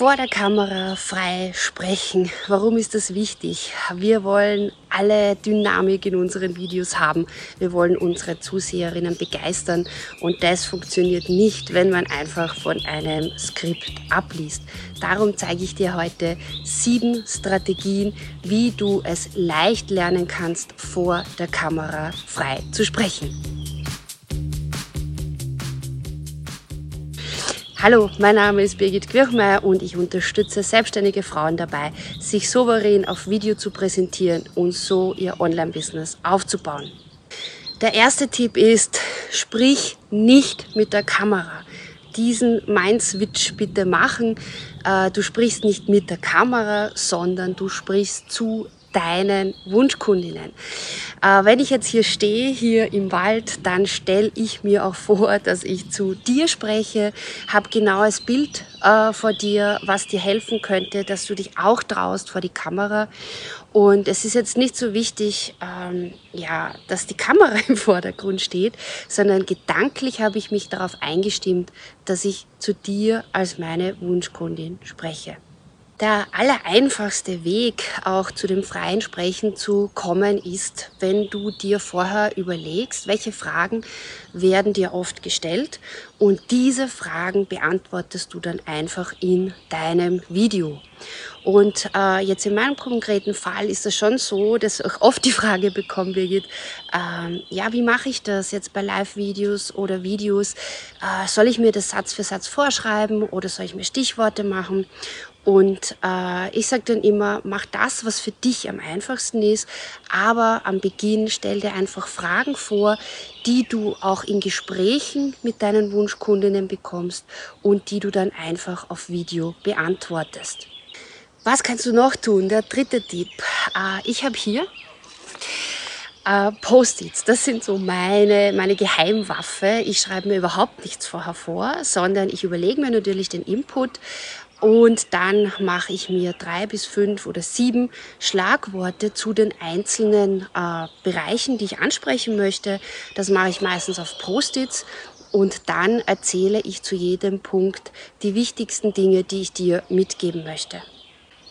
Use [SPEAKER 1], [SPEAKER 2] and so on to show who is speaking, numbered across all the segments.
[SPEAKER 1] vor der Kamera frei sprechen. Warum ist das wichtig? Wir wollen alle Dynamik in unseren Videos haben. Wir wollen unsere Zuseherinnen begeistern und das funktioniert nicht, wenn man einfach von einem Skript abliest. Darum zeige ich dir heute sieben Strategien, wie du es leicht lernen kannst, vor der Kamera frei zu sprechen. Hallo, mein Name ist Birgit Quirchmeier und ich unterstütze selbstständige Frauen dabei, sich souverän auf Video zu präsentieren und so ihr Online-Business aufzubauen. Der erste Tipp ist, sprich nicht mit der Kamera. Diesen Mind-Switch bitte machen. Äh, du sprichst nicht mit der Kamera, sondern du sprichst zu deinen Wunschkundinnen. Äh, wenn ich jetzt hier stehe, hier im Wald, dann stelle ich mir auch vor, dass ich zu dir spreche, habe genaues Bild äh, vor dir, was dir helfen könnte, dass du dich auch traust vor die Kamera. Und es ist jetzt nicht so wichtig, ähm, ja, dass die Kamera im Vordergrund steht, sondern gedanklich habe ich mich darauf eingestimmt, dass ich zu dir als meine Wunschkundin spreche. Der allereinfachste Weg, auch zu dem freien Sprechen zu kommen, ist, wenn du dir vorher überlegst, welche Fragen werden dir oft gestellt und diese Fragen beantwortest du dann einfach in deinem Video. Und äh, jetzt in meinem konkreten Fall ist es schon so, dass ich oft die Frage bekomme, Birgit, ähm, ja, wie mache ich das jetzt bei Live-Videos oder Videos? Äh, soll ich mir das Satz für Satz vorschreiben oder soll ich mir Stichworte machen? Und äh, ich sage dann immer, mach das, was für dich am einfachsten ist, aber am Beginn stell dir einfach Fragen vor, die du auch in Gesprächen mit deinen Wunschkundinnen bekommst und die du dann einfach auf Video beantwortest. Was kannst du noch tun? Der dritte Tipp. Äh, ich habe hier äh, Post-its, das sind so meine, meine Geheimwaffe. Ich schreibe mir überhaupt nichts vorher vor, sondern ich überlege mir natürlich den Input und dann mache ich mir drei bis fünf oder sieben Schlagworte zu den einzelnen äh, Bereichen, die ich ansprechen möchte. Das mache ich meistens auf Post-its. Und dann erzähle ich zu jedem Punkt die wichtigsten Dinge, die ich dir mitgeben möchte.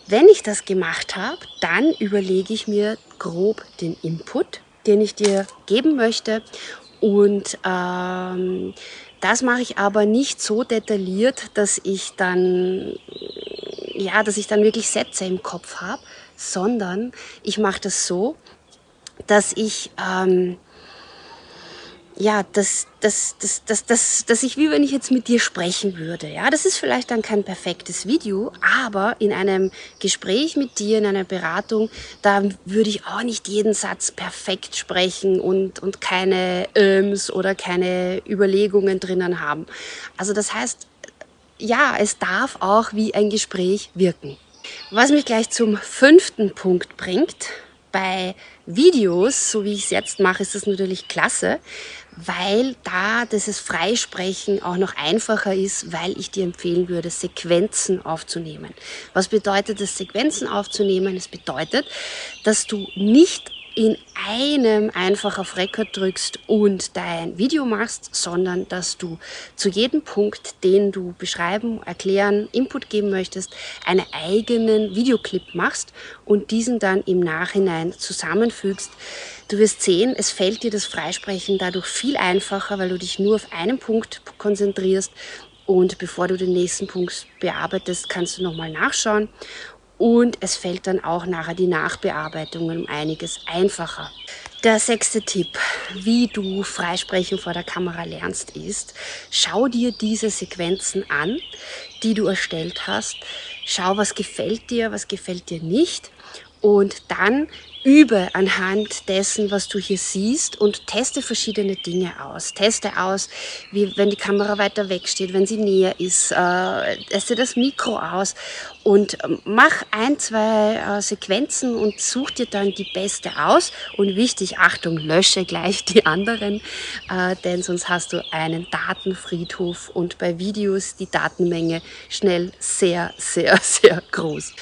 [SPEAKER 1] Wenn ich das gemacht habe, dann überlege ich mir grob den Input, den ich dir geben möchte. Und ähm, das mache ich aber nicht so detailliert, dass ich dann, ja, dass ich dann wirklich Sätze im Kopf habe, sondern ich mache das so, dass ich ähm, ja, dass, dass, dass, dass, dass, dass ich, wie wenn ich jetzt mit dir sprechen würde. Ja, das ist vielleicht dann kein perfektes Video, aber in einem Gespräch mit dir, in einer Beratung, da würde ich auch nicht jeden Satz perfekt sprechen und, und keine Öms oder keine Überlegungen drinnen haben. Also das heißt, ja, es darf auch wie ein Gespräch wirken. Was mich gleich zum fünften Punkt bringt, bei Videos, so wie ich es jetzt mache, ist das natürlich klasse, weil da dieses Freisprechen auch noch einfacher ist, weil ich dir empfehlen würde, Sequenzen aufzunehmen. Was bedeutet es, Sequenzen aufzunehmen? Es bedeutet, dass du nicht in einem einfach auf Record drückst und dein Video machst, sondern dass du zu jedem Punkt, den du beschreiben, erklären, Input geben möchtest, einen eigenen Videoclip machst und diesen dann im Nachhinein zusammenfügst. Du wirst sehen, es fällt dir das Freisprechen dadurch viel einfacher, weil du dich nur auf einen Punkt konzentrierst und bevor du den nächsten Punkt bearbeitest, kannst du nochmal nachschauen und es fällt dann auch nachher die Nachbearbeitung um einiges einfacher. Der sechste Tipp, wie du Freisprechen vor der Kamera lernst, ist, schau dir diese Sequenzen an, die du erstellt hast. Schau, was gefällt dir, was gefällt dir nicht. Und dann übe anhand dessen, was du hier siehst und teste verschiedene Dinge aus. Teste aus, wie wenn die Kamera weiter weg steht, wenn sie näher ist. Äh, teste das Mikro aus und ähm, mach ein, zwei äh, Sequenzen und such dir dann die beste aus. Und wichtig, Achtung, lösche gleich die anderen, äh, denn sonst hast du einen Datenfriedhof und bei Videos die Datenmenge schnell sehr, sehr, sehr groß.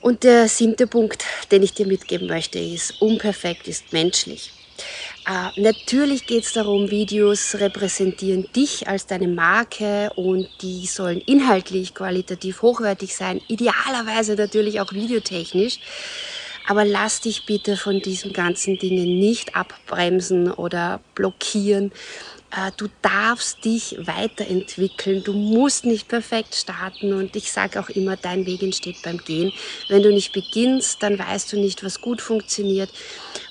[SPEAKER 1] Und der siebte Punkt, den ich dir mitgeben möchte, ist, unperfekt ist menschlich. Äh, natürlich geht es darum, Videos repräsentieren dich als deine Marke und die sollen inhaltlich qualitativ hochwertig sein, idealerweise natürlich auch videotechnisch. Aber lass dich bitte von diesen ganzen Dingen nicht abbremsen oder blockieren. Äh, du darfst dich weiterentwickeln. Du musst nicht perfekt starten. Und ich sage auch immer, dein Weg entsteht beim Gehen. Wenn du nicht beginnst, dann weißt du nicht, was gut funktioniert.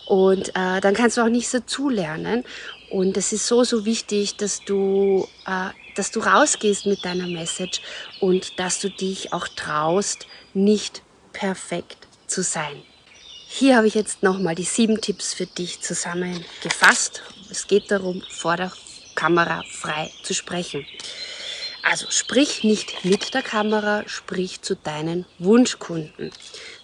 [SPEAKER 1] Und äh, dann kannst du auch nichts dazulernen. Und es ist so, so wichtig, dass du, äh, dass du rausgehst mit deiner Message und dass du dich auch traust, nicht perfekt zu sein. Hier habe ich jetzt nochmal die sieben Tipps für dich zusammengefasst. Es geht darum, vor Kamera frei zu sprechen. Also sprich nicht mit der Kamera, sprich zu deinen Wunschkunden.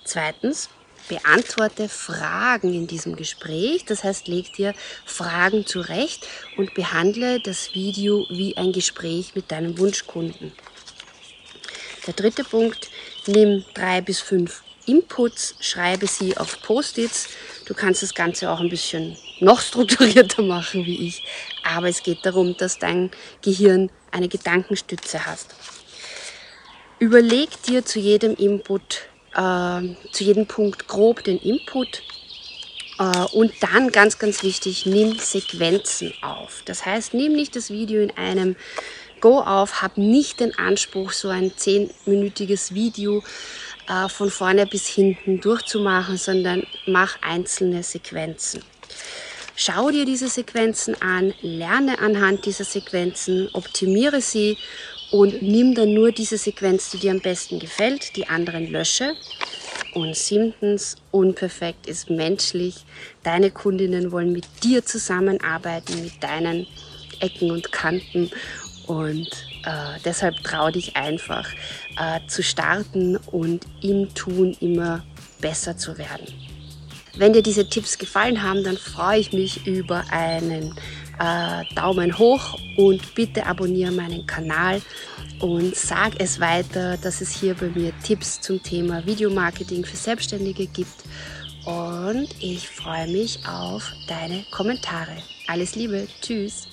[SPEAKER 1] Zweitens, beantworte Fragen in diesem Gespräch. Das heißt, leg dir Fragen zurecht und behandle das Video wie ein Gespräch mit deinem Wunschkunden. Der dritte Punkt, nimm drei bis fünf Inputs, schreibe sie auf Post-its. Du kannst das Ganze auch ein bisschen noch strukturierter machen wie ich. Aber es geht darum, dass dein Gehirn eine Gedankenstütze hast. Überleg dir zu jedem Input, äh, zu jedem Punkt grob den Input. Äh, und dann ganz, ganz wichtig, nimm Sequenzen auf. Das heißt, nimm nicht das Video in einem Go auf, hab nicht den Anspruch, so ein zehnminütiges Video äh, von vorne bis hinten durchzumachen, sondern mach einzelne Sequenzen. Schau dir diese Sequenzen an, lerne anhand dieser Sequenzen, optimiere sie und nimm dann nur diese Sequenz, die dir am besten gefällt, die anderen lösche. Und siebtens, unperfekt ist menschlich. Deine Kundinnen wollen mit dir zusammenarbeiten, mit deinen Ecken und Kanten. Und äh, deshalb trau dich einfach äh, zu starten und im Tun immer besser zu werden. Wenn dir diese Tipps gefallen haben, dann freue ich mich über einen äh, Daumen hoch und bitte abonniere meinen Kanal und sag es weiter, dass es hier bei mir Tipps zum Thema Videomarketing für Selbstständige gibt. Und ich freue mich auf deine Kommentare. Alles Liebe, tschüss.